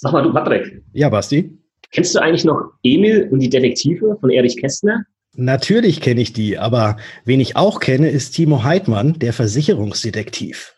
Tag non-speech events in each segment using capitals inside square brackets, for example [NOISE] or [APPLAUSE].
Sag mal, du Patrick. Ja, Basti. Kennst du eigentlich noch Emil und die Detektive von Erich Kästner? Natürlich kenne ich die, aber wen ich auch kenne, ist Timo Heidmann, der Versicherungsdetektiv.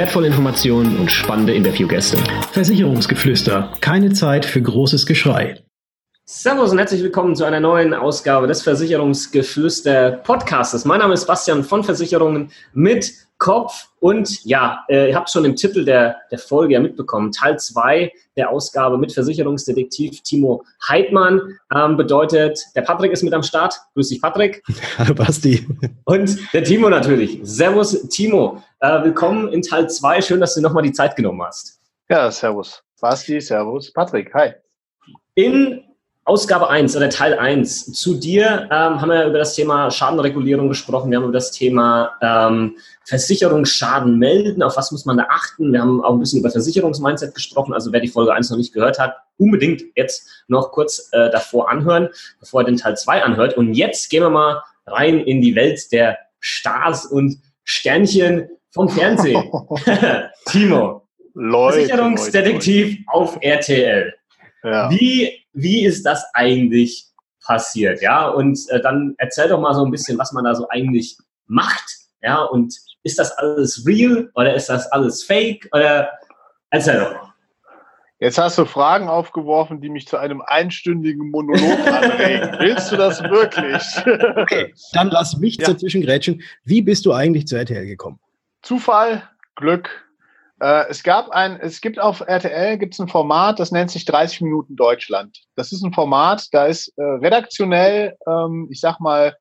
wertvolle Informationen und spannende Interviewgäste. Versicherungsgeflüster. Keine Zeit für großes Geschrei. Servus und herzlich willkommen zu einer neuen Ausgabe des Versicherungsgeflüster Podcastes. Mein Name ist Bastian von Versicherungen mit Kopf und ja, äh, ihr habt schon im Titel der, der Folge ja mitbekommen, Teil 2 der Ausgabe mit Versicherungsdetektiv Timo Heidmann ähm, bedeutet, der Patrick ist mit am Start. Grüß dich, Patrick. [LAUGHS] Hallo, Basti. Und der Timo natürlich. Servus, Timo. Äh, willkommen in Teil 2. Schön, dass du nochmal die Zeit genommen hast. Ja, servus. Basti, servus. Patrick, hi. In Ausgabe 1 oder Teil 1 zu dir ähm, haben wir über das Thema Schadenregulierung gesprochen. Wir haben über das Thema ähm, Versicherungsschaden melden. Auf was muss man da achten? Wir haben auch ein bisschen über Versicherungsmindset gesprochen. Also wer die Folge 1 noch nicht gehört hat, unbedingt jetzt noch kurz äh, davor anhören, bevor er den Teil 2 anhört. Und jetzt gehen wir mal rein in die Welt der Stars und Sternchen vom Fernsehen. [LAUGHS] [LAUGHS] Timo, Leute, Versicherungsdetektiv Leute. auf RTL. Ja. Wie wie ist das eigentlich passiert? Ja, und äh, dann erzähl doch mal so ein bisschen, was man da so eigentlich macht. Ja, und ist das alles real oder ist das alles fake? Oder erzähl doch. Jetzt hast du Fragen aufgeworfen, die mich zu einem einstündigen Monolog anregen. [LAUGHS] Willst du das wirklich? okay, dann lass mich ja. dazwischen grätschen. Wie bist du eigentlich zu RTL gekommen? Zufall, Glück, äh, es gab ein, es gibt auf RTL gibt's ein Format, das nennt sich 30 Minuten Deutschland. Das ist ein Format, da ist äh, redaktionell, ähm, ich sag mal,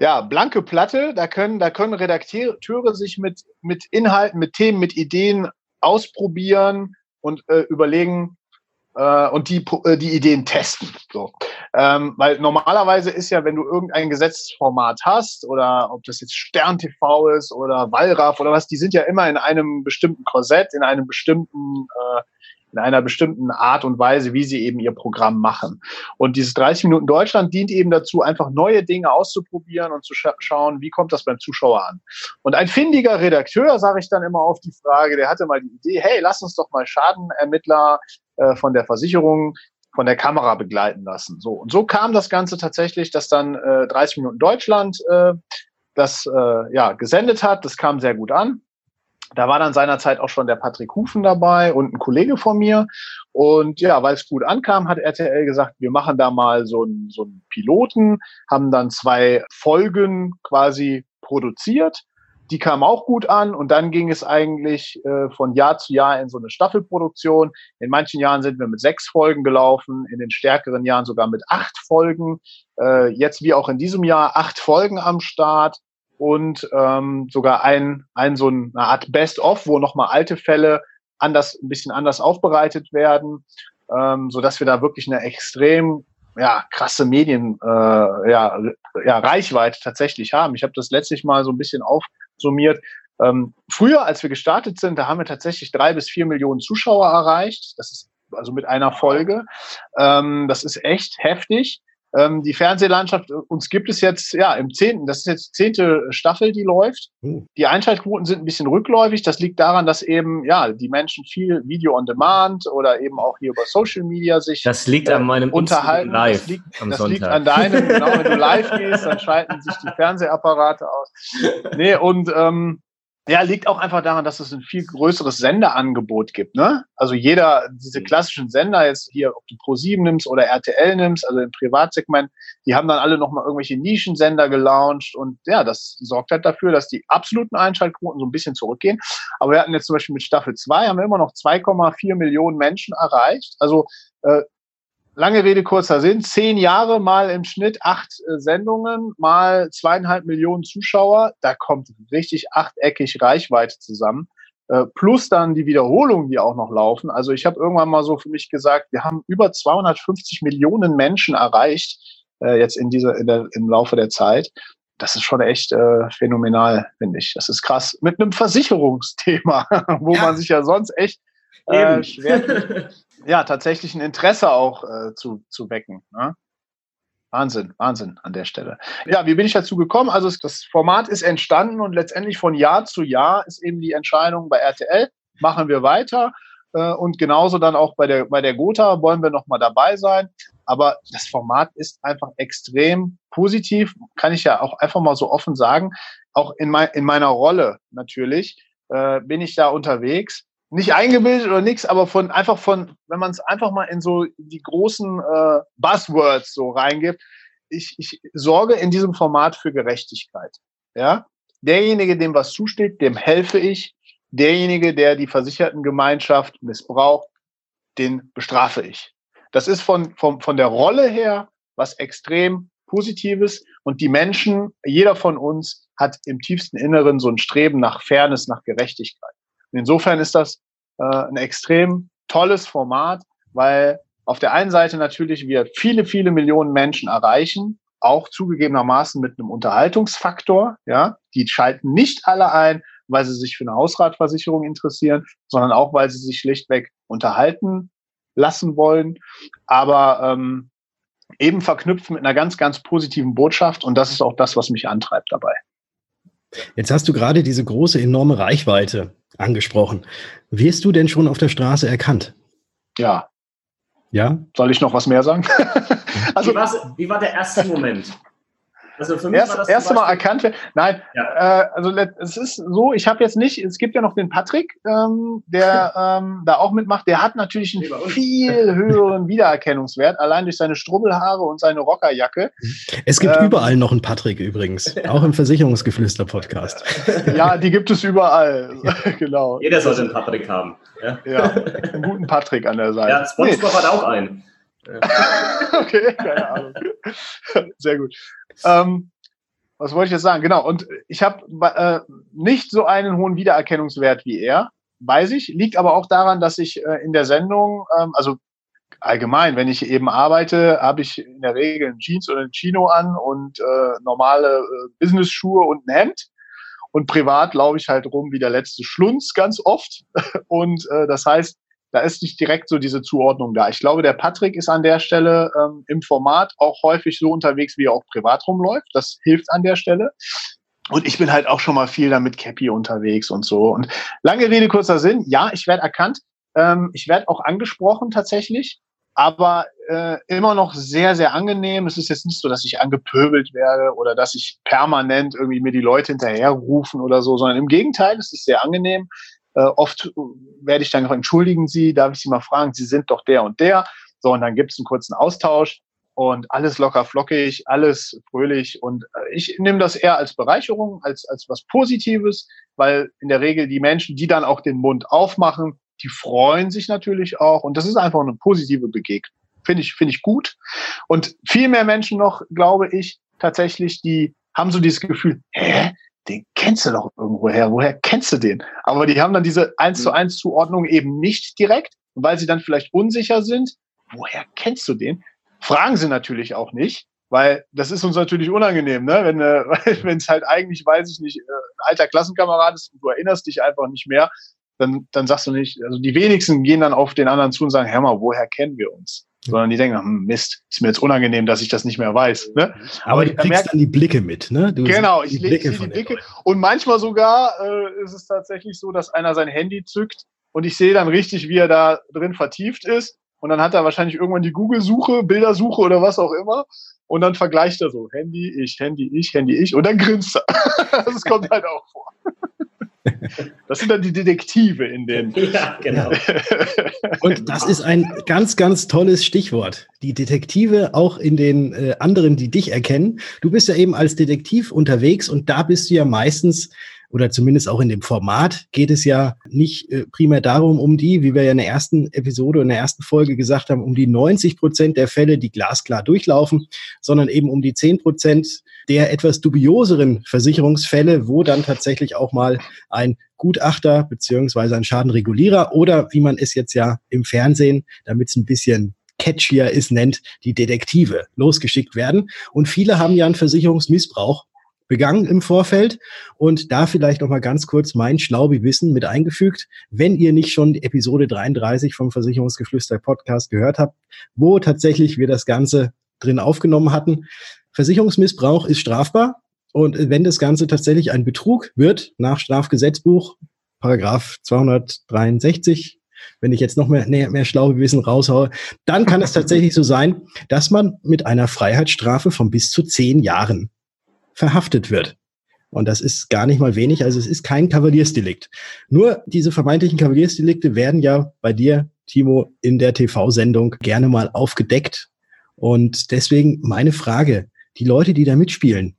ja, blanke Platte. Da können, da können Redakteure sich mit, mit Inhalten, mit Themen, mit Ideen ausprobieren und äh, überlegen, äh, und die, äh, die Ideen testen. So. Ähm, weil normalerweise ist ja, wenn du irgendein Gesetzesformat hast oder ob das jetzt Stern TV ist oder Wallraff oder was, die sind ja immer in einem bestimmten Korsett, in einem bestimmten äh, in einer bestimmten Art und Weise, wie sie eben ihr Programm machen. Und dieses 30 Minuten Deutschland dient eben dazu, einfach neue Dinge auszuprobieren und zu scha schauen, wie kommt das beim Zuschauer an. Und ein findiger Redakteur, sage ich dann immer auf die Frage, der hatte mal die Idee, hey, lass uns doch mal Schadenermittler äh, von der Versicherung von der Kamera begleiten lassen. So und so kam das Ganze tatsächlich, dass dann äh, 30 Minuten Deutschland äh, das äh, ja gesendet hat. Das kam sehr gut an. Da war dann seinerzeit auch schon der Patrick Hufen dabei und ein Kollege von mir. Und ja, weil es gut ankam, hat RTL gesagt, wir machen da mal so einen so einen Piloten, haben dann zwei Folgen quasi produziert die kam auch gut an und dann ging es eigentlich äh, von Jahr zu Jahr in so eine Staffelproduktion. In manchen Jahren sind wir mit sechs Folgen gelaufen, in den stärkeren Jahren sogar mit acht Folgen. Äh, jetzt wie auch in diesem Jahr acht Folgen am Start und ähm, sogar ein, ein so eine Art Best-of, wo nochmal alte Fälle anders, ein bisschen anders aufbereitet werden, ähm, so dass wir da wirklich eine extrem ja, krasse Medien, äh, ja, ja, Reichweite tatsächlich haben. Ich habe das letztlich mal so ein bisschen aufsummiert. Ähm, früher, als wir gestartet sind, da haben wir tatsächlich drei bis vier Millionen Zuschauer erreicht. Das ist also mit einer Folge. Ähm, das ist echt heftig. Ähm, die Fernsehlandschaft, uns gibt es jetzt, ja, im zehnten, das ist jetzt zehnte Staffel, die läuft. Oh. Die Einschaltquoten sind ein bisschen rückläufig. Das liegt daran, dass eben, ja, die Menschen viel Video on Demand oder eben auch hier über Social Media sich Das liegt äh, an meinem unterhalten. Live das liegt, das liegt an deinem, [LAUGHS] genau, wenn du live gehst, dann schalten sich die Fernsehapparate aus. Nee, und ähm, ja, liegt auch einfach daran, dass es ein viel größeres Senderangebot gibt. Ne? Also jeder, diese mhm. klassischen Sender, jetzt hier, ob du Pro7 nimmst oder RTL nimmst, also im Privatsegment, die haben dann alle nochmal irgendwelche Nischensender gelauncht und ja, das sorgt halt dafür, dass die absoluten Einschaltquoten so ein bisschen zurückgehen. Aber wir hatten jetzt zum Beispiel mit Staffel 2 haben wir immer noch 2,4 Millionen Menschen erreicht. Also äh, lange Rede, kurzer Sinn, zehn Jahre mal im Schnitt acht äh, Sendungen, mal zweieinhalb Millionen Zuschauer, da kommt richtig achteckig Reichweite zusammen. äh, plus dann die Wiederholungen, die auch noch laufen. Also ich habe irgendwann mal so für mich gesagt, wir haben über 250 Millionen Menschen erreicht, äh, jetzt in dieser, in der, im Laufe der Zeit. Das ist schon echt äh, phänomenal, finde ich. Das ist krass. Mit einem Versicherungsthema, [LAUGHS] wo ja. man sich ja sonst echt äh, schwer, [LAUGHS] ja, tatsächlich ein Interesse auch äh, zu, zu wecken. Ne? Wahnsinn, Wahnsinn an der Stelle. Ja, wie bin ich dazu gekommen? Also das Format ist entstanden und letztendlich von Jahr zu Jahr ist eben die Entscheidung bei RTL, machen wir weiter. Äh, und genauso dann auch bei der, bei der Gotha wollen wir nochmal dabei sein. Aber das Format ist einfach extrem positiv, kann ich ja auch einfach mal so offen sagen. Auch in, mein, in meiner Rolle natürlich äh, bin ich da unterwegs nicht eingebildet oder nichts, aber von einfach von, wenn man es einfach mal in so die großen äh, Buzzwords so reingibt, ich, ich sorge in diesem Format für Gerechtigkeit. Ja, derjenige, dem was zusteht, dem helfe ich. Derjenige, der die Versichertengemeinschaft missbraucht, den bestrafe ich. Das ist von, von, von der Rolle her was extrem Positives und die Menschen, jeder von uns hat im tiefsten Inneren so ein Streben nach Fairness, nach Gerechtigkeit. Insofern ist das äh, ein extrem tolles Format, weil auf der einen Seite natürlich wir viele, viele Millionen Menschen erreichen, auch zugegebenermaßen mit einem Unterhaltungsfaktor. Ja, die schalten nicht alle ein, weil sie sich für eine Hausratversicherung interessieren, sondern auch, weil sie sich schlichtweg unterhalten lassen wollen. Aber ähm, eben verknüpft mit einer ganz, ganz positiven Botschaft. Und das ist auch das, was mich antreibt dabei. Jetzt hast du gerade diese große, enorme Reichweite angesprochen. Wirst du denn schon auf der Straße erkannt? Ja. Ja? Soll ich noch was mehr sagen? [LAUGHS] also, wie, wie war der erste Moment? Also für mich Erst, war das erste Mal erkannt werden. Nein, ja. äh, also es ist so, ich habe jetzt nicht, es gibt ja noch den Patrick, ähm, der [LAUGHS] ähm, da auch mitmacht, der hat natürlich einen viel höheren Wiedererkennungswert, allein durch seine Strubbelhaare und seine Rockerjacke. Es gibt ähm, überall noch einen Patrick übrigens, auch im Versicherungsgeflüster-Podcast. [LAUGHS] Ja, die gibt es überall, [LAUGHS] genau. Jeder sollte einen Patrick haben. Ja. ja, einen guten Patrick an der Seite. Ja, Spongebob nee. hat auch einen. okay, keine Ahnung. Sehr gut. Ähm, was wollte ich jetzt sagen? Genau. Und ich habe äh, nicht so einen hohen Wiedererkennungswert wie er, weiß ich. Liegt aber auch daran, dass ich äh, in der Sendung, ähm, also allgemein, wenn ich eben arbeite, habe ich in der Regel ein Jeans oder ein Chino an und äh, normale äh, Business-Schuhe und ein Hemd. Und privat laufe ich halt rum wie der letzte Schlunz ganz oft. [LAUGHS] Und äh, das heißt, da ist nicht direkt so diese Zuordnung da. Ich glaube, der Patrick ist an der Stelle ähm, im Format auch häufig so unterwegs, wie er auch privat rumläuft. Das hilft an der Stelle. Und ich bin halt auch schon mal viel damit Cappy unterwegs und so. Und lange Rede, kurzer Sinn. Ja, ich werde erkannt. Ähm, ich werde auch angesprochen tatsächlich. Aber äh, immer noch sehr, sehr angenehm. Es ist jetzt nicht so, dass ich angepöbelt werde oder dass ich permanent irgendwie mir die Leute hinterherrufen oder so, sondern im Gegenteil, es ist sehr angenehm. Äh, oft werde ich dann noch entschuldigen Sie, darf ich Sie mal fragen, Sie sind doch der und der. So, und dann gibt es einen kurzen Austausch und alles locker flockig, alles fröhlich. Und äh, ich nehme das eher als Bereicherung, als, als was Positives, weil in der Regel die Menschen, die dann auch den Mund aufmachen, die freuen sich natürlich auch. Und das ist einfach eine positive Begegnung. Finde ich, finde ich gut. Und viel mehr Menschen noch, glaube ich, tatsächlich, die haben so dieses Gefühl, hä? Den kennst du doch irgendwo her. Woher kennst du den? Aber die haben dann diese eins zu mhm. eins Zuordnung eben nicht direkt, weil sie dann vielleicht unsicher sind. Woher kennst du den? Fragen sie natürlich auch nicht, weil das ist uns natürlich unangenehm, ne? Wenn äh, [LAUGHS] es halt eigentlich, weiß ich nicht, äh, ein alter Klassenkamerad ist und du erinnerst dich einfach nicht mehr, dann dann sagst du nicht. Also die wenigsten gehen dann auf den anderen zu und sagen, Hör mal, woher kennen wir uns? Sondern die denken, hm, Mist, ist mir jetzt unangenehm, dass ich das nicht mehr weiß. Ne? Aber du kriegst merkt, dann die Blicke mit, ne? Du genau, ich lege die Blicke. Und manchmal sogar äh, ist es tatsächlich so, dass einer sein Handy zückt und ich sehe dann richtig, wie er da drin vertieft ist. Und dann hat er wahrscheinlich irgendwann die Google-Suche, Bildersuche oder was auch immer. Und dann vergleicht er so, Handy, ich, Handy, ich, Handy, ich. Und dann grinst er. [LAUGHS] das kommt halt auch vor. Das sind dann die Detektive in den. [LAUGHS] Ja, genau. [LAUGHS] Und das ist ein ganz, ganz tolles Stichwort. Die Detektive auch in den äh, anderen, die dich erkennen. Du bist ja eben als Detektiv unterwegs und da bist du ja meistens oder zumindest auch in dem Format geht es ja nicht äh, primär darum, um die, wie wir ja in der ersten Episode, in der ersten Folge gesagt haben, um die 90 Prozent der Fälle, die glasklar durchlaufen, sondern eben um die 10 Prozent der etwas dubioseren Versicherungsfälle, wo dann tatsächlich auch mal ein Gutachter beziehungsweise ein Schadenregulierer oder wie man es jetzt ja im Fernsehen, damit es ein bisschen catchier ist, nennt, die Detektive losgeschickt werden. Und viele haben ja einen Versicherungsmissbrauch begangen im Vorfeld. Und da vielleicht noch mal ganz kurz mein Schlaubi-Wissen mit eingefügt. Wenn ihr nicht schon Episode 33 vom Versicherungsgeflüster Podcast gehört habt, wo tatsächlich wir das Ganze drin aufgenommen hatten. Versicherungsmissbrauch ist strafbar. Und wenn das Ganze tatsächlich ein Betrug wird, nach Strafgesetzbuch, Paragraph 263, wenn ich jetzt noch mehr, mehr, mehr Schlaubewissen raushaue, dann kann es tatsächlich so sein, dass man mit einer Freiheitsstrafe von bis zu zehn Jahren verhaftet wird. Und das ist gar nicht mal wenig, also es ist kein Kavaliersdelikt. Nur diese vermeintlichen Kavaliersdelikte werden ja bei dir, Timo, in der TV-Sendung gerne mal aufgedeckt. Und deswegen meine Frage, die Leute, die da mitspielen,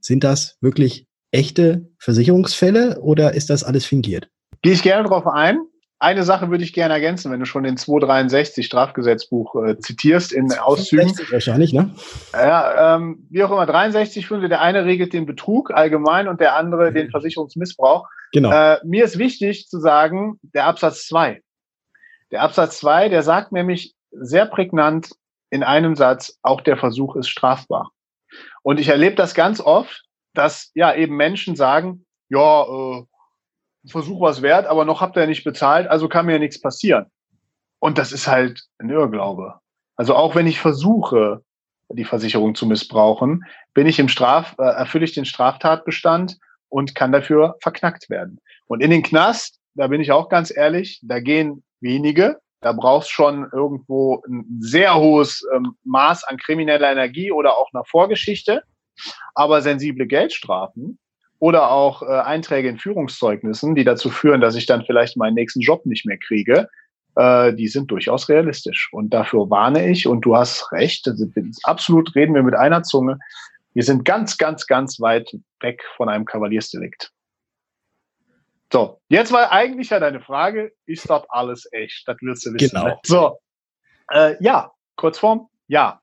sind das wirklich echte Versicherungsfälle oder ist das alles fingiert? Gehe ich gerne darauf ein. Eine Sache würde ich gerne ergänzen, wenn du schon den 263 Strafgesetzbuch äh, zitierst in Auszügen. wahrscheinlich, ne? Ja, ähm, wie auch immer, 63 finde der eine regelt den Betrug allgemein und der andere den Versicherungsmissbrauch. Genau. Äh, mir ist wichtig zu sagen, der Absatz 2. Der Absatz 2, der sagt nämlich sehr prägnant in einem Satz, auch der Versuch ist strafbar. Und ich erlebe das ganz oft, dass ja eben Menschen sagen, ja, äh, Versuch was wert, aber noch habt ihr nicht bezahlt, also kann mir ja nichts passieren. Und das ist halt ein Irrglaube. Also auch wenn ich versuche, die Versicherung zu missbrauchen, bin ich im Straf, äh, erfülle ich den Straftatbestand und kann dafür verknackt werden. Und in den Knast, da bin ich auch ganz ehrlich, da gehen wenige. Da brauchst schon irgendwo ein sehr hohes ähm, Maß an krimineller Energie oder auch einer Vorgeschichte. Aber sensible Geldstrafen, oder auch äh, Einträge in Führungszeugnissen, die dazu führen, dass ich dann vielleicht meinen nächsten Job nicht mehr kriege, äh, die sind durchaus realistisch. Und dafür warne ich, und du hast recht, also absolut reden wir mit einer Zunge. Wir sind ganz, ganz, ganz weit weg von einem Kavaliersdelikt. So, jetzt war eigentlich ja deine Frage, ist das alles echt? Das willst du wissen. Genau. Ne? So, äh, ja, Kurzform, ja.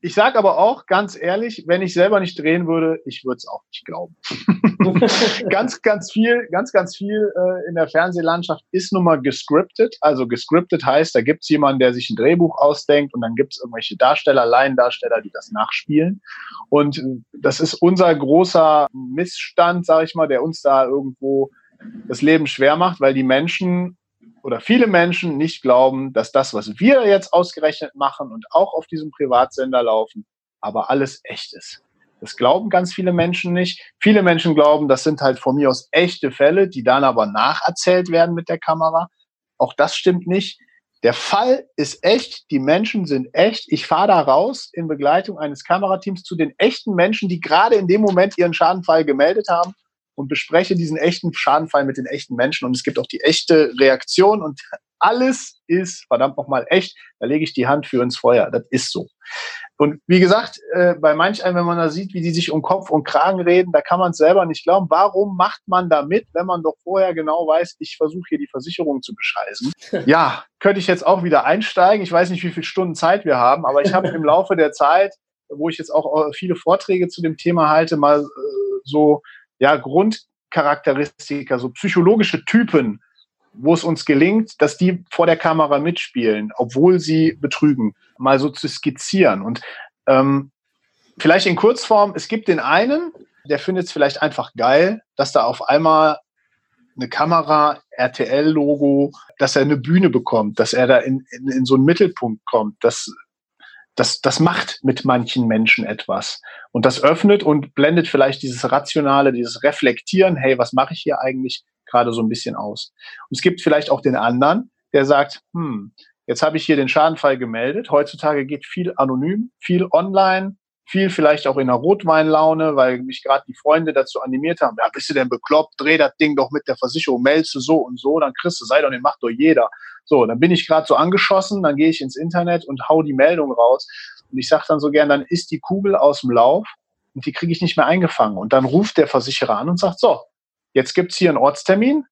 Ich sage aber auch ganz ehrlich, wenn ich selber nicht drehen würde, ich würde es auch nicht glauben. [LAUGHS] [LAUGHS] ganz, ganz viel, ganz, ganz viel äh, in der Fernsehlandschaft ist nun mal gescriptet. Also gescriptet heißt, da gibt es jemanden, der sich ein Drehbuch ausdenkt und dann gibt es irgendwelche Darsteller, Laiendarsteller, die das nachspielen. Und äh, das ist unser großer Missstand, sage ich mal, der uns da irgendwo das Leben schwer macht, weil die Menschen oder viele Menschen nicht glauben, dass das, was wir jetzt ausgerechnet machen und auch auf diesem Privatsender laufen, aber alles echt ist. Das glauben ganz viele Menschen nicht. Viele Menschen glauben, das sind halt von mir aus echte Fälle, die dann aber nacherzählt werden mit der Kamera. Auch das stimmt nicht. Der Fall ist echt, die Menschen sind echt. Ich fahre da raus in Begleitung eines Kamerateams zu den echten Menschen, die gerade in dem Moment ihren Schadenfall gemeldet haben und bespreche diesen echten Schadenfall mit den echten Menschen und es gibt auch die echte Reaktion und alles ist verdammt nochmal echt. Da lege ich die Hand für ins Feuer. Das ist so. Und wie gesagt, äh, bei manch einem, wenn man da sieht, wie die sich um Kopf und Kragen reden, da kann man es selber nicht glauben. Warum macht man da mit, wenn man doch vorher genau weiß, ich versuche hier die Versicherung zu bescheißen? [LAUGHS] Ja, könnte ich jetzt auch wieder einsteigen. Ich weiß nicht, wie viele Stunden Zeit wir haben, aber ich habe im [LAUGHS] Laufe der Zeit, wo ich jetzt auch äh, viele Vorträge zu dem Thema halte, mal äh, so ja, Grundcharakteristika, so psychologische Typen, wo es uns gelingt, dass die vor der Kamera mitspielen, obwohl sie betrügen, mal so zu skizzieren. Und ähm, vielleicht in Kurzform, es gibt den einen, der findet es vielleicht einfach geil, dass da auf einmal eine Kamera, RTL-Logo, dass er eine Bühne bekommt, dass er da in, in, in so einen Mittelpunkt kommt, dass das, das macht mit manchen Menschen etwas. Und das öffnet und blendet vielleicht dieses Rationale, dieses Reflektieren, hey, was mache ich hier eigentlich gerade so ein bisschen aus. Und es gibt vielleicht auch den anderen, der sagt, hm, jetzt habe ich hier den Schadenfall gemeldet. Heutzutage geht viel anonym, viel online, viel vielleicht auch in einer Rotweinlaune, weil mich gerade die Freunde dazu animiert haben, ja, bist du denn bekloppt, dreh das Ding doch mit der Versicherung, meldest du so und so, dann kriegst du, sei doch, den macht doch jeder. So, dann bin ich gerade so angeschossen, dann gehe ich ins Internet und hau die Meldung raus. Und ich sage dann so gern, dann ist die Kugel aus dem Lauf und die kriege ich nicht mehr eingefangen. Und dann ruft der Versicherer an und sagt, so, jetzt gibt's hier einen Ortstermin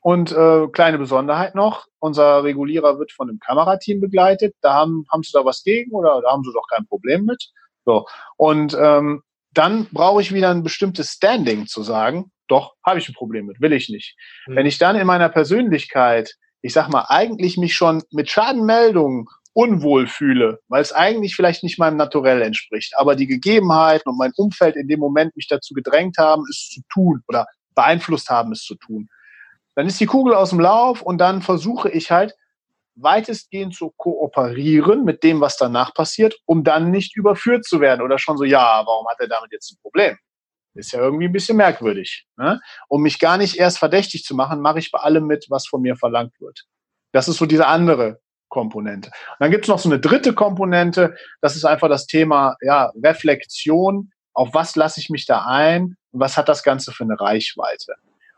und äh, kleine Besonderheit noch, unser Regulierer wird von einem Kamerateam begleitet. Da haben, haben Sie da was gegen oder da haben Sie doch kein Problem mit? So. Und ähm, dann brauche ich wieder ein bestimmtes Standing zu sagen, doch, habe ich ein Problem mit, will ich nicht. Mhm. Wenn ich dann in meiner Persönlichkeit, ich sag mal, eigentlich mich schon mit Schadenmeldungen unwohl fühle, weil es eigentlich vielleicht nicht meinem Naturell entspricht, aber die Gegebenheiten und mein Umfeld in dem Moment mich dazu gedrängt haben, es zu tun oder beeinflusst haben, es zu tun. Dann ist die Kugel aus dem Lauf und dann versuche ich halt weitestgehend zu kooperieren mit dem, was danach passiert, um dann nicht überführt zu werden oder schon so, ja, warum hat er damit jetzt ein Problem? Ist ja irgendwie ein bisschen merkwürdig. Ne? Um mich gar nicht erst verdächtig zu machen, mache ich bei allem mit, was von mir verlangt wird. Das ist so diese andere Komponente. Und dann gibt es noch so eine dritte Komponente, das ist einfach das Thema ja, Reflexion. Auf was lasse ich mich da ein was hat das Ganze für eine Reichweite?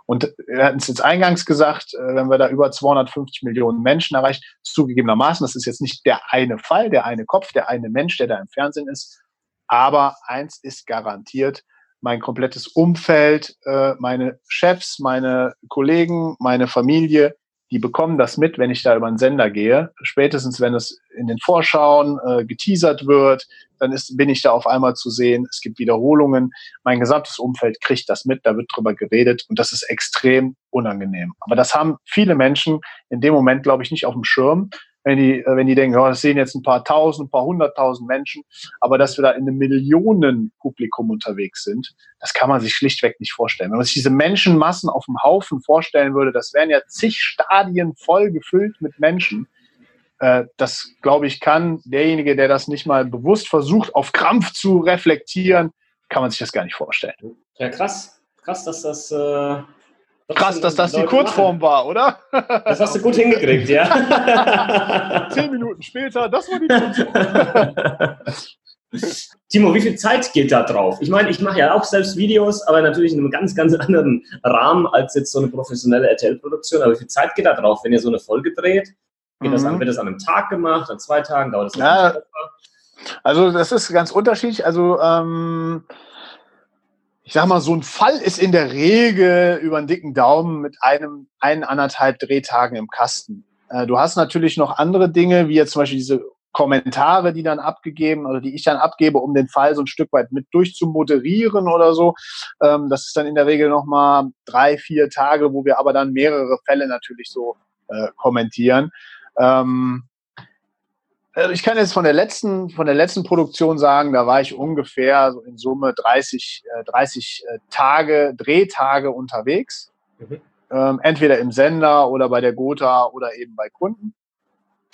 Und wir hatten es jetzt eingangs gesagt, äh, wenn wir da über 250 Millionen Menschen erreichen, zugegebenermaßen, das ist jetzt nicht der eine Fall, der eine Kopf, der eine Mensch, der da im Fernsehen ist. Aber eins ist garantiert, mein komplettes Umfeld, äh, meine Chefs, meine Kollegen, meine Familie, die bekommen das mit, wenn ich da über einen Sender gehe. Spätestens, wenn es in den Vorschauen äh, geteasert wird, dann ist, bin ich da auf einmal zu sehen. Es gibt Wiederholungen. Mein gesamtes Umfeld kriegt das mit, da wird drüber geredet und das ist extrem unangenehm. Aber das haben viele Menschen in dem Moment, glaube ich, nicht auf dem Schirm wenn die, wenn die denken, oh, das sehen jetzt ein paar tausend, ein paar hunderttausend Menschen, aber dass wir da in einem Millionenpublikum unterwegs sind, das kann man sich schlichtweg nicht vorstellen. Wenn man sich diese Menschenmassen auf dem Haufen vorstellen würde, das wären ja zig Stadien voll gefüllt mit Menschen. Äh, das, glaube ich, kann derjenige, der das nicht mal bewusst versucht, auf Krampf zu reflektieren, kann man sich das gar nicht vorstellen. Ja, krass. Krass, dass das äh, Krass, dass das die Kurzform war, oder? Das hast du gut hingekriegt, ja. [LAUGHS] Zehn Minuten später, das war die Kurzform. [LAUGHS] Timo, wie viel Zeit geht da drauf? Ich meine, ich mache ja auch selbst Videos, aber natürlich in einem ganz, ganz anderen Rahmen als jetzt so eine professionelle RTL-Produktion. Aber wie viel Zeit geht da drauf, wenn ihr so eine Folge dreht? Geht mhm. das an, wird das an einem Tag gemacht, an zwei Tagen? Dauert das ja, Also das ist ganz unterschiedlich. Also ähm, ich sag mal, so ein Fall ist in der Regel über einen dicken Daumen mit einem, ein, anderthalb Drehtagen im Kasten. Äh, du hast natürlich noch andere Dinge, wie jetzt zum Beispiel diese Kommentare, die dann abgegeben oder die ich dann abgebe, um den Fall so ein Stück weit mit durchzumoderieren oder so. Ähm, das ist dann in der Regel nochmal drei, vier Tage, wo wir aber dann mehrere Fälle natürlich so äh, kommentieren. Ähm, also ich kann jetzt von der letzten, von der letzten Produktion sagen, da war ich ungefähr so in Summe 30, äh, 30 äh, Tage, Drehtage unterwegs. Mhm. Ähm, entweder im Sender oder bei der Gotha oder eben bei Kunden.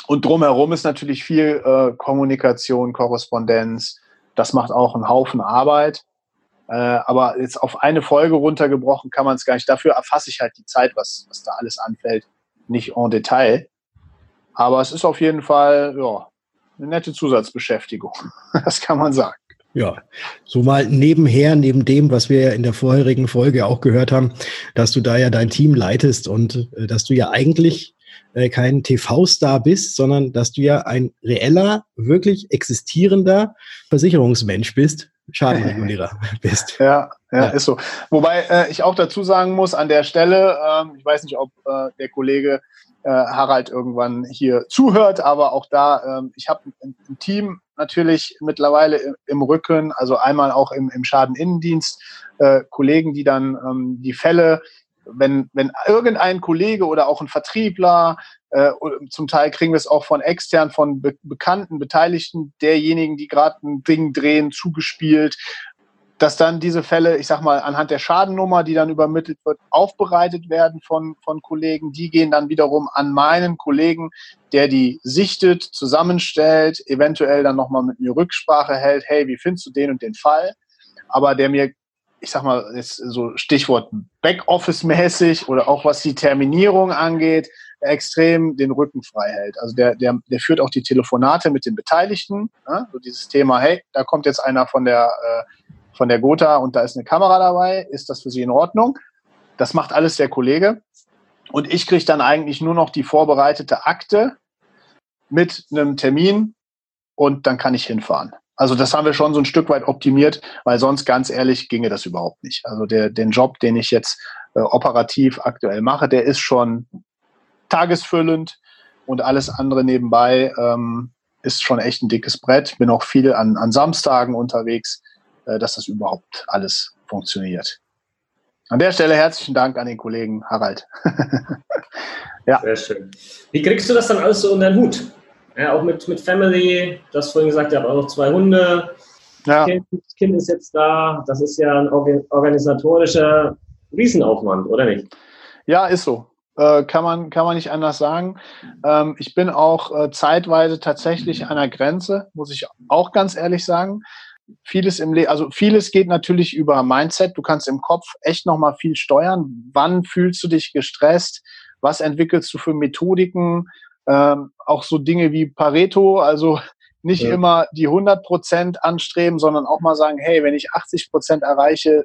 Und drumherum ist natürlich viel äh, Kommunikation, Korrespondenz. Das macht auch einen Haufen Arbeit. Äh, aber jetzt auf eine Folge runtergebrochen kann man es gar nicht. Dafür erfasse ich halt die Zeit, was, was da alles anfällt, nicht en Detail. Aber es ist auf jeden Fall ja, eine nette Zusatzbeschäftigung. [LAUGHS] Das kann man sagen. Ja, so mal nebenher, neben dem, was wir ja in der vorherigen Folge auch gehört haben, dass du da ja dein Team leitest und äh, dass du ja eigentlich äh, kein TV-Star bist, sondern dass du ja ein reeller, wirklich existierender Versicherungsmensch bist, Schadenregulierer [LAUGHS] [LAUGHS] bist. Ja, ja, ja, ist so. Wobei äh, ich auch dazu sagen muss, an der Stelle, ähm, ich weiß nicht, ob äh, der Kollege äh, Harald irgendwann hier zuhört, aber auch da, ähm, ich habe ein, ein, Team natürlich mittlerweile im, im, Rücken, also einmal auch im, im Schadeninnendienst, äh, Kollegen, die dann ähm, die Fälle, wenn, wenn irgendein Kollege oder auch ein Vertriebler, äh, zum Teil kriegen wir es auch von extern, von be bekannten Beteiligten, derjenigen, die gerade ein Ding drehen, zugespielt, dass dann diese Fälle, ich sag mal, anhand der Schadennummer, die dann übermittelt wird, aufbereitet werden von, von Kollegen. Die gehen dann wiederum an meinen Kollegen, der die sichtet, zusammenstellt, eventuell dann nochmal mit mir Rücksprache hält, hey, wie findest du den und den Fall? Aber der mir, ich sag mal, jetzt so Stichwort Backoffice-mäßig oder auch was die Terminierung angeht, extrem den Rücken frei hält. Also der, der, der führt auch die Telefonate mit den Beteiligten. Ne? So dieses Thema, hey, da kommt jetzt einer von der äh, von der Gotha und da ist eine Kamera dabei, ist das für Sie in Ordnung? Das macht alles der Kollege. Und ich kriege dann eigentlich nur noch die vorbereitete Akte mit einem Termin und dann kann ich hinfahren. Also das haben wir schon so ein Stück weit optimiert, weil sonst ganz ehrlich ginge das überhaupt nicht. Also der, den Job, den ich jetzt äh, operativ aktuell mache, der ist schon tagesfüllend und alles andere nebenbei ähm, ist schon echt ein dickes Brett. Bin auch viel an, an Samstagen unterwegs, äh, dass das überhaupt alles funktioniert. An der Stelle herzlichen Dank an den Kollegen Harald. [LAUGHS] ja. Sehr schön. Wie kriegst du das dann alles so in den Hut? Ja, auch mit, mit Family, du hast vorhin gesagt, ihr habt auch noch zwei Hunde. Ja. Das, kind, das Kind ist jetzt da. Das ist ja ein organisatorischer Riesenaufwand, oder nicht? Ja, ist so. Äh, kann, man, kann man nicht anders sagen. Ähm, ich bin auch äh, zeitweise tatsächlich an der Grenze, muss ich auch ganz ehrlich sagen vieles im Le also vieles geht natürlich über Mindset. Du kannst im Kopf echt nochmal viel steuern. Wann fühlst du dich gestresst? Was entwickelst du für Methodiken? Ähm, auch so Dinge wie Pareto, also [LAUGHS] nicht ja. immer die 100 Prozent anstreben, sondern auch mal sagen, hey, wenn ich 80 Prozent erreiche,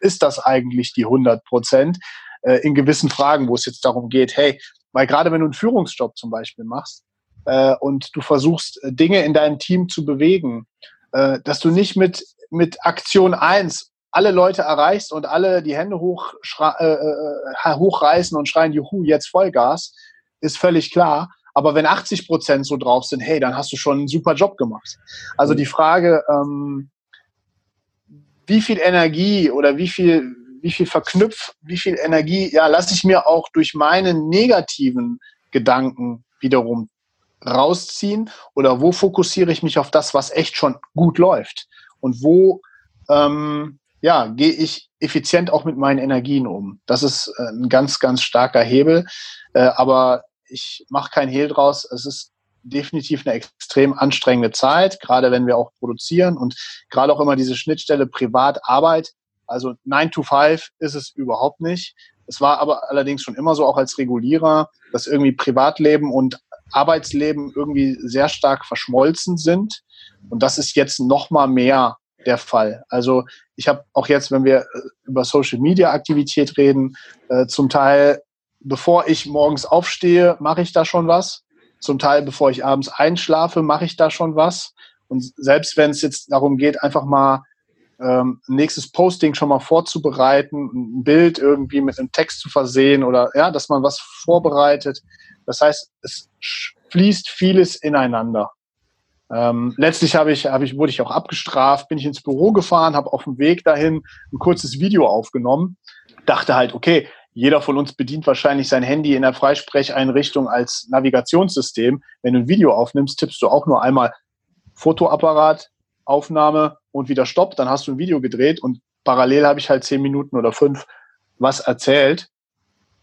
ist das eigentlich die 100 Prozent äh, in gewissen Fragen, wo es jetzt darum geht, hey, weil gerade wenn du einen Führungsjob zum Beispiel machst äh, und du versuchst, äh, Dinge in deinem Team zu bewegen, äh, dass du nicht mit, mit Aktion 1 alle Leute erreichst und alle die Hände hoch, äh, äh, hochreißen und schreien, juhu, jetzt Vollgas, ist völlig klar. Aber wenn 80 Prozent so drauf sind, hey, dann hast du schon einen super Job gemacht. Also die Frage, ähm, wie viel Energie oder wie viel, wie viel verknüpft, wie viel Energie, ja, lasse ich mir auch durch meine negativen Gedanken wiederum rausziehen oder wo fokussiere ich mich auf das, was echt schon gut läuft und wo ähm, ja, gehe ich effizient auch mit meinen Energien um. Das ist äh, ein ganz, ganz starker Hebel, äh, aber ich mache kein Hehl draus. Es ist definitiv eine extrem anstrengende Zeit, gerade wenn wir auch produzieren und gerade auch immer diese Schnittstelle Privat-Arbeit. Also 9 to 5 ist es überhaupt nicht. Es war aber allerdings schon immer so, auch als Regulierer, dass irgendwie Privatleben und Arbeitsleben irgendwie sehr stark verschmolzen sind. Und das ist jetzt noch mal mehr der Fall. Also ich habe auch jetzt, wenn wir äh, über Social Media Aktivität reden, äh, zum Teil, bevor ich morgens aufstehe, mache ich da schon was. Zum Teil, bevor ich abends einschlafe, mache ich da schon was. Und selbst wenn es jetzt darum geht, einfach mal ähm, nächstes Posting schon mal vorzubereiten, ein Bild irgendwie mit einem Text zu versehen oder ja, dass man was vorbereitet, das heißt, es fließt vieles ineinander. Ähm, letztlich habe ich, habe ich, wurde ich auch abgestraft, bin ich ins Büro gefahren, habe auf dem Weg dahin ein kurzes Video aufgenommen, dachte halt, okay, jeder von uns bedient wahrscheinlich sein Handy in der Freisprecheinrichtung als Navigationssystem. Wenn du ein Video aufnimmst, tippst du auch nur einmal Fotoapparat, Aufnahme und wieder Stopp, dann hast du ein Video gedreht und parallel habe ich halt zehn Minuten oder fünf was erzählt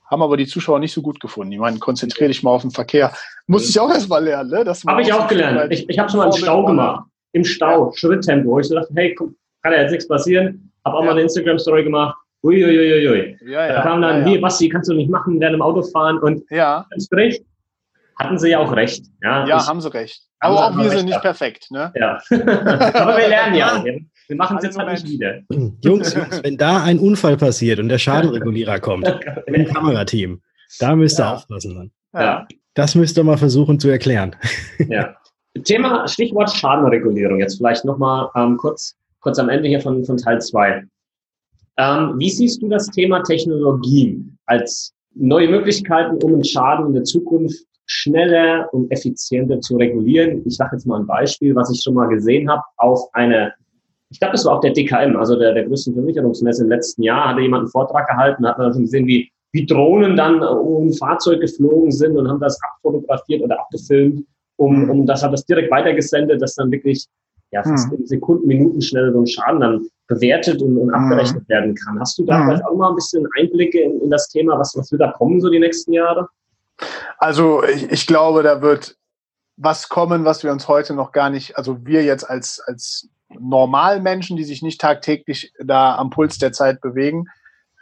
haben aber die Zuschauer nicht so gut gefunden. Ich meine, konzentriere dich mal auf den Verkehr. Muss ich auch erst mal lernen, ne? Habe ich auch gelernt. Ich, ich habe schon mal einen Stau gemacht. Im Stau, ja. Schritttempo. Ich so dachte, hey, guck, kann ja jetzt nichts passieren. Habe auch ja. mal eine Instagram-Story gemacht. Uiuiuiui. Ja, ja, da kam dann, ja, ja. hier, Basti, kannst du nicht machen, während im Auto fahren. Und ja. ganz recht, hatten sie ja auch recht. Ja, ja ich, haben sie recht. Aber auch wir sind nicht perfekt. Ne? Ja. [LAUGHS] aber wir lernen ja. Wir machen es jetzt halt nicht wieder. [CLEARS THROAT] Jungs, Jungs, wenn da ein Unfall passiert und der Schadenregulierer kommt [LAUGHS] im Kamerateam, da müsst ihr ja. aufpassen. Dann. Ja. Das müsst ihr mal versuchen zu erklären. [LAUGHS] Ja. Thema, Stichwort Schadenregulierung. Jetzt vielleicht nochmal ähm, kurz, kurz am Ende hier von, von Teil 2. Ähm, wie siehst du das Thema Technologie als neue Möglichkeiten, um einen Schaden in der Zukunft schneller und effizienter zu regulieren? Ich sage jetzt mal ein Beispiel, was ich schon mal gesehen habe auf einer ich glaube, das war auch der DKM, also der, der größten Versicherungsmesse im letzten Jahr, hatte jemand einen Vortrag gehalten, hat man schon gesehen, wie, wie Drohnen dann um ein Fahrzeug geflogen sind und haben das abfotografiert oder abgefilmt, um, mhm. um das hat das direkt weitergesendet, dass dann wirklich ja, fast mhm. in Sekunden, Minuten schnell so ein Schaden dann bewertet und, und abgerechnet mhm. werden kann. Hast du da mhm. vielleicht auch mal ein bisschen Einblicke in, in das Thema, was, was wird da kommen so die nächsten Jahre? Also ich, ich glaube, da wird was kommen, was wir uns heute noch gar nicht, also wir jetzt als, als Normalmenschen, die sich nicht tagtäglich da am Puls der Zeit bewegen,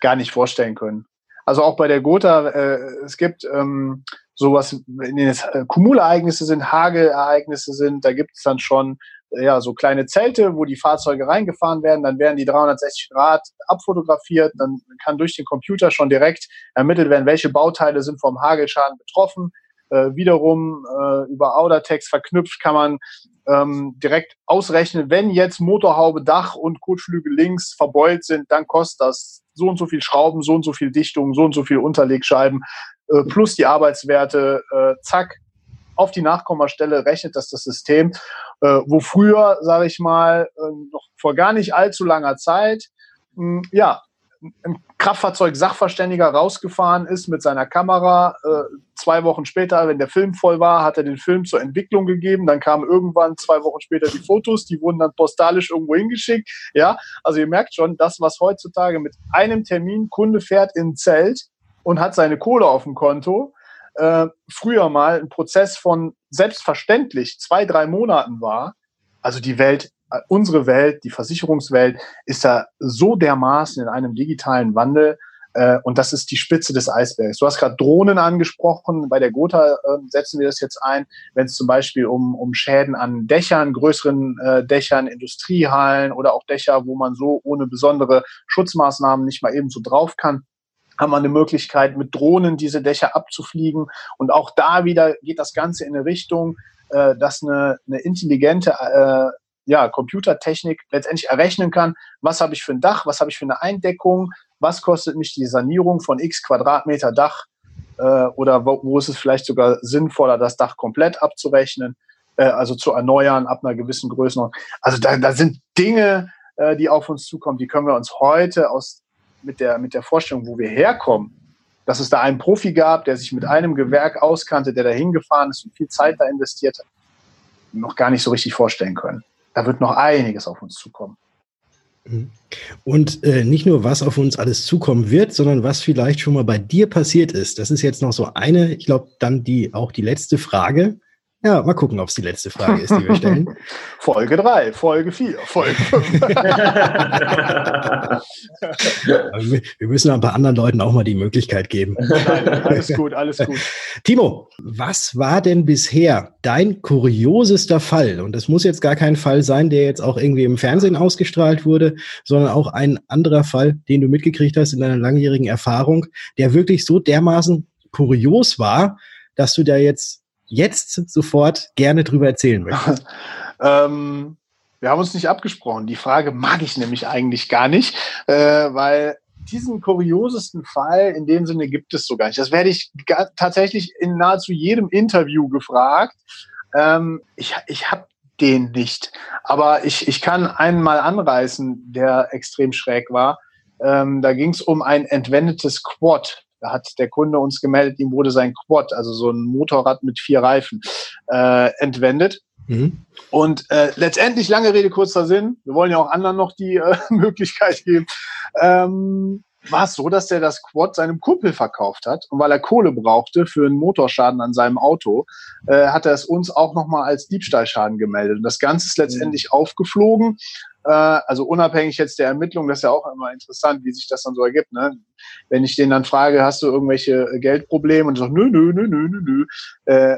gar nicht vorstellen können. Also auch bei der Gotha, äh, es gibt ähm, sowas, wenn es äh, Kumulereignisse sind, Hagelereignisse sind, da gibt es dann schon ja, so kleine Zelte, wo die Fahrzeuge reingefahren werden, dann werden die 360 Grad abfotografiert, dann kann durch den Computer schon direkt ermittelt werden, welche Bauteile sind vom Hagelschaden betroffen. Äh, wiederum äh, über Audatext verknüpft kann man ähm, direkt ausrechnen, wenn jetzt Motorhaube, Dach und Kotflügel links verbeult sind, dann kostet das so und so viel Schrauben, so und so viel Dichtung, so und so viel Unterlegscheiben, äh, plus die Arbeitswerte, äh, zack, auf die Nachkommastelle rechnet das das System, äh, wo früher, sage ich mal, äh, noch vor gar nicht allzu langer Zeit, mh, ja, ein Kraftfahrzeug-Sachverständiger rausgefahren ist mit seiner Kamera. Äh, zwei Wochen später, wenn der Film voll war, hat er den Film zur Entwicklung gegeben. Dann kamen irgendwann zwei Wochen später die Fotos, die wurden dann postalisch irgendwo hingeschickt. Ja, also ihr merkt schon, das, was heutzutage mit einem Termin Kunde fährt in ein Zelt und hat seine Kohle auf dem Konto, äh, früher mal ein Prozess von selbstverständlich zwei, drei Monaten war. Also die Welt unsere Welt, die Versicherungswelt, ist da so dermaßen in einem digitalen Wandel. Äh, und das ist die Spitze des Eisbergs. Du hast gerade Drohnen angesprochen. Bei der Gotha äh, setzen wir das jetzt ein, wenn es zum Beispiel um, um Schäden an Dächern, größeren äh, Dächern, Industriehallen oder auch Dächer, wo man so ohne besondere Schutzmaßnahmen nicht mal eben so drauf kann haben wir eine Möglichkeit, mit Drohnen diese Dächer abzufliegen. Und auch da wieder geht das Ganze in eine Richtung, äh, dass eine, eine intelligente äh, ja, Computertechnik letztendlich errechnen kann, was habe ich für ein Dach, was habe ich für eine Eindeckung, was kostet mich die Sanierung von x Quadratmeter Dach äh, oder wo, wo ist es vielleicht sogar sinnvoller, das Dach komplett abzurechnen, äh, also zu erneuern ab einer gewissen Größenordnung. Also da, da sind Dinge, äh, die auf uns zukommen, die können wir uns heute aus mit der, mit der Vorstellung, wo wir herkommen, dass es da einen Profi gab, der sich mit einem Gewerk auskannte, der da hingefahren ist und viel Zeit da investiert hat, noch gar nicht so richtig vorstellen können da wird noch einiges auf uns zukommen. Mhm. Und äh, nicht nur, was auf uns alles zukommen wird, sondern was vielleicht schon mal bei dir passiert ist. Das ist jetzt noch so eine, ich glaube, dann die auch die letzte Frage. Ja, mal gucken, ob es die letzte Frage ist, die wir stellen. [LAUGHS] Folge 3, Folge 4, Folge 5. [LAUGHS] [LAUGHS] wir müssen ein paar anderen Leuten auch mal die Möglichkeit geben. Nein, alles gut, alles gut. Timo, was war denn bisher dein kuriosester Fall? Und das muss jetzt gar kein Fall sein, der jetzt auch irgendwie im Fernsehen ausgestrahlt wurde, sondern auch ein anderer Fall, den du mitgekriegt hast in deiner langjährigen Erfahrung, der wirklich so dermaßen kurios war, dass du da jetzt jetzt sofort gerne drüber erzählen möchtest? [LAUGHS] ähm, wir haben uns nicht abgesprochen. Die Frage mag ich nämlich eigentlich gar nicht, äh, weil diesen kuriosesten Fall in dem Sinne gibt es so gar nicht. Das werde ich tatsächlich in nahezu jedem Interview gefragt. Ähm, ich ich habe den nicht. Aber ich, ich kann einen mal anreißen, der extrem schräg war. Ähm, da ging es um ein entwendetes Quad. Da hat der Kunde uns gemeldet, ihm wurde sein Quad, also so ein Motorrad mit vier Reifen, äh, entwendet. Mhm. Und äh, letztendlich, lange Rede, kurzer Sinn, wir wollen ja auch anderen noch die äh, [LAUGHS] Möglichkeit geben, ähm, war es so, dass er das Quad seinem Kumpel verkauft hat. Und weil er Kohle brauchte für einen Motorschaden an seinem Auto, äh, hat er es uns auch nochmal als Diebstahlschaden gemeldet. Und das Ganze ist letztendlich mhm. aufgeflogen. Äh, also unabhängig jetzt der Ermittlung, das ist ja auch immer interessant, wie sich das dann so ergibt. Ne? Wenn ich den dann frage, hast du irgendwelche Geldprobleme? Und ich sage, nö, nö, nö, nö, nö. Äh,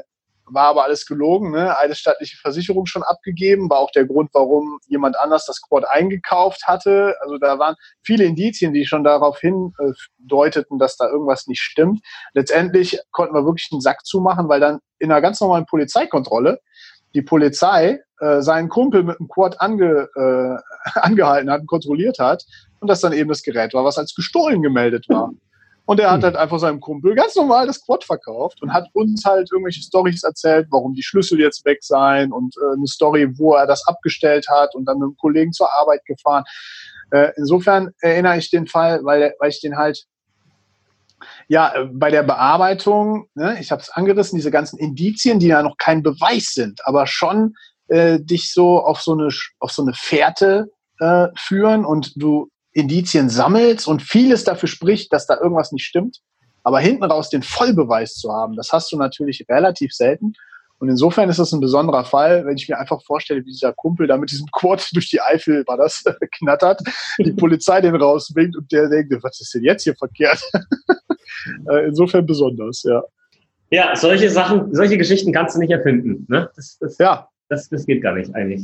war aber alles gelogen, ne? Eine staatliche Versicherung schon abgegeben, war auch der Grund, warum jemand anders das Quad eingekauft hatte. Also da waren viele Indizien, die schon darauf hindeuteten, dass da irgendwas nicht stimmt. Letztendlich konnten wir wirklich einen Sack zumachen, weil dann in einer ganz normalen Polizeikontrolle die Polizei äh, seinen Kumpel mit dem Quad ange, äh, [LAUGHS] angehalten hat und kontrolliert hat und das dann eben das Gerät war, was als gestohlen gemeldet war. Und er hat hm. halt einfach seinem Kumpel ganz normal das Quad verkauft und hat uns halt irgendwelche Stories erzählt, warum die Schlüssel jetzt weg seien und äh, eine Story, wo er das abgestellt hat und dann mit einem Kollegen zur Arbeit gefahren. Äh, insofern erinnere ich den Fall, weil, weil ich den halt ja, äh, bei der Bearbeitung, ne, ich habe es angerissen, diese ganzen Indizien, die ja noch kein Beweis sind, aber schon äh, dich so auf so eine, auf so eine Fährte äh, führen und du Indizien sammelst und vieles dafür spricht, dass da irgendwas nicht stimmt. Aber hinten raus den Vollbeweis zu haben, das hast du natürlich relativ selten. Und insofern ist das ein besonderer Fall, wenn ich mir einfach vorstelle, wie dieser Kumpel da mit diesem Quad [LAUGHS] durch die Eifel war das, [LAUGHS] knattert, die Polizei den rauswinkt und der denkt, was ist denn jetzt hier verkehrt? [LAUGHS] Äh, insofern besonders, ja. Ja, solche Sachen, solche Geschichten kannst du nicht erfinden. Ne? Das, das, ja. Das, das geht gar nicht eigentlich.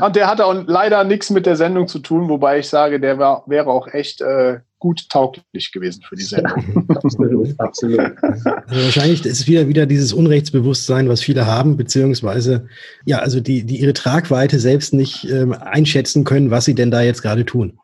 Und der hatte auch leider nichts mit der Sendung zu tun, wobei ich sage, der war, wäre auch echt äh, gut tauglich gewesen für die [LAUGHS] Sendung. absolut, absolut. Also wahrscheinlich ist es wieder, wieder dieses Unrechtsbewusstsein, was viele haben, beziehungsweise, ja, also die, die ihre Tragweite selbst nicht ähm, einschätzen können, was sie denn da jetzt gerade tun.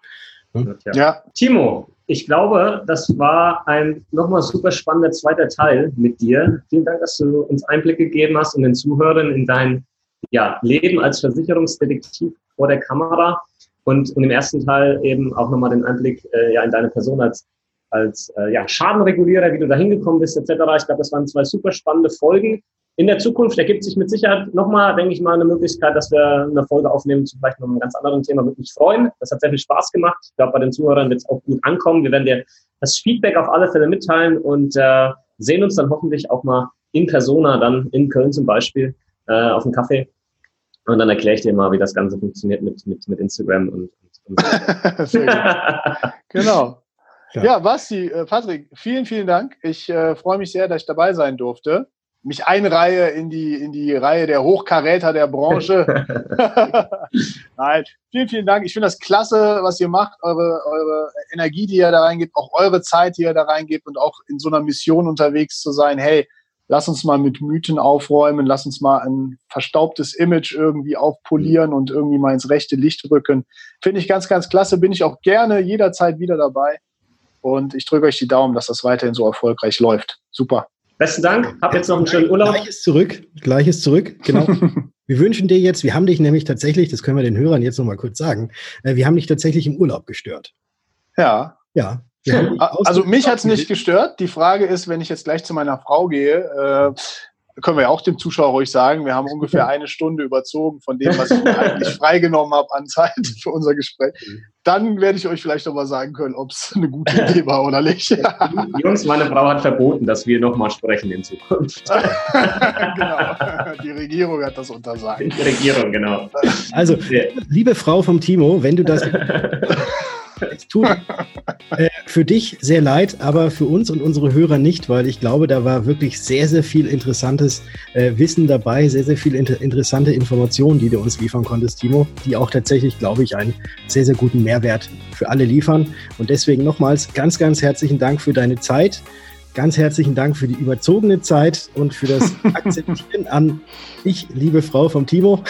Hm? Ja. ja. Timo, ich glaube, das war ein nochmal super spannender zweiter Teil mit dir. Vielen Dank, dass du uns Einblick gegeben hast und den Zuhörern in dein ja, Leben als Versicherungsdetektiv vor der Kamera und, und im ersten Teil eben auch nochmal den Einblick äh, ja, in deine Person als, als äh, ja, Schadenregulierer, wie du da hingekommen bist, etc. Ich glaube, das waren zwei super spannende Folgen. In der Zukunft ergibt sich mit Sicherheit nochmal, denke ich mal, eine Möglichkeit, dass wir eine Folge aufnehmen zu vielleicht noch einem ganz anderen Thema. Würde mich freuen. Das hat sehr viel Spaß gemacht. Ich glaube, bei den Zuhörern wird es auch gut ankommen. Wir werden dir das Feedback auf alle Fälle mitteilen und äh, sehen uns dann hoffentlich auch mal in Persona, dann in Köln zum Beispiel, äh, auf dem Kaffee. Und dann erkläre ich dir mal, wie das Ganze funktioniert mit, mit, mit Instagram und, und, und [LAUGHS] [LAUGHS] genau. Ja, ja Basti, äh, Patrick, vielen, vielen Dank. Ich äh, freue mich sehr, dass ich dabei sein durfte. Mich einreihe in die, in die Reihe der Hochkaräter der Branche. [LAUGHS] Nein, vielen, vielen Dank. Ich finde das klasse, was ihr macht, eure, eure Energie, die ihr da reingebt, auch eure Zeit, die ihr da reingebt und auch in so einer Mission unterwegs zu sein. Hey, lass uns mal mit Mythen aufräumen, lass uns mal ein verstaubtes Image irgendwie aufpolieren und irgendwie mal ins rechte Licht rücken. Finde ich ganz, ganz klasse, bin ich auch gerne jederzeit wieder dabei. Und ich drücke euch die Daumen, dass das weiterhin so erfolgreich läuft. Super. Besten Dank. Hab jetzt noch einen schönen Urlaub. Gleiches zurück. Gleiches zurück. Genau. [LAUGHS] wir wünschen dir jetzt, wir haben dich nämlich tatsächlich, das können wir den Hörern jetzt nochmal kurz sagen, äh, wir haben dich tatsächlich im Urlaub gestört. Ja. Ja. Also mich hat es nicht gestört. Die Frage ist, wenn ich jetzt gleich zu meiner Frau gehe, äh, können wir ja auch dem Zuschauer ruhig sagen, wir haben [LAUGHS] ungefähr eine Stunde überzogen von dem, was ich eigentlich freigenommen habe an Zeit [LAUGHS] für unser Gespräch. Dann werde ich euch vielleicht noch mal sagen können, ob es eine gute Idee war oder nicht. Jungs, meine Frau hat verboten, dass wir nochmal sprechen in Zukunft. [LAUGHS] genau. Die Regierung hat das untersagt. Die Regierung, genau. Also, liebe Frau vom Timo, wenn du das es tut äh, für dich sehr leid, aber für uns und unsere Hörer nicht, weil ich glaube, da war wirklich sehr, sehr viel interessantes äh, Wissen dabei, sehr, sehr viel inter interessante Informationen, die du uns liefern konntest, Timo, die auch tatsächlich, glaube ich, einen sehr, sehr guten Mehrwert für alle liefern. Und deswegen nochmals ganz, ganz herzlichen Dank für deine Zeit. Ganz herzlichen Dank für die überzogene Zeit und für das [LAUGHS] Akzeptieren an ich, liebe Frau vom Timo.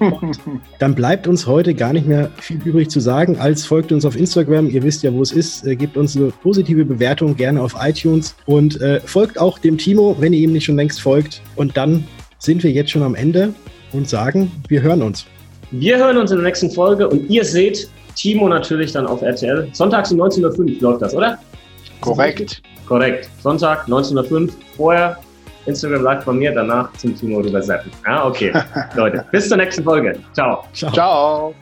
Und dann bleibt uns heute gar nicht mehr viel übrig zu sagen, als folgt uns auf Instagram. Ihr wisst ja, wo es ist. Äh, gebt uns eine positive Bewertung gerne auf iTunes und äh, folgt auch dem Timo, wenn ihr ihm nicht schon längst folgt. Und dann sind wir jetzt schon am Ende und sagen, wir hören uns. Wir hören uns in der nächsten Folge und ihr seht Timo natürlich dann auf RTL. Sonntags um 19.05 Uhr läuft das, oder? Korrekt. Korrekt. Sonntag 19.05 Uhr. Vorher Instagram Live von mir, danach zum Timo rüber Ja, okay. [LAUGHS] Leute, bis zur nächsten Folge. Ciao. Ciao. Ciao.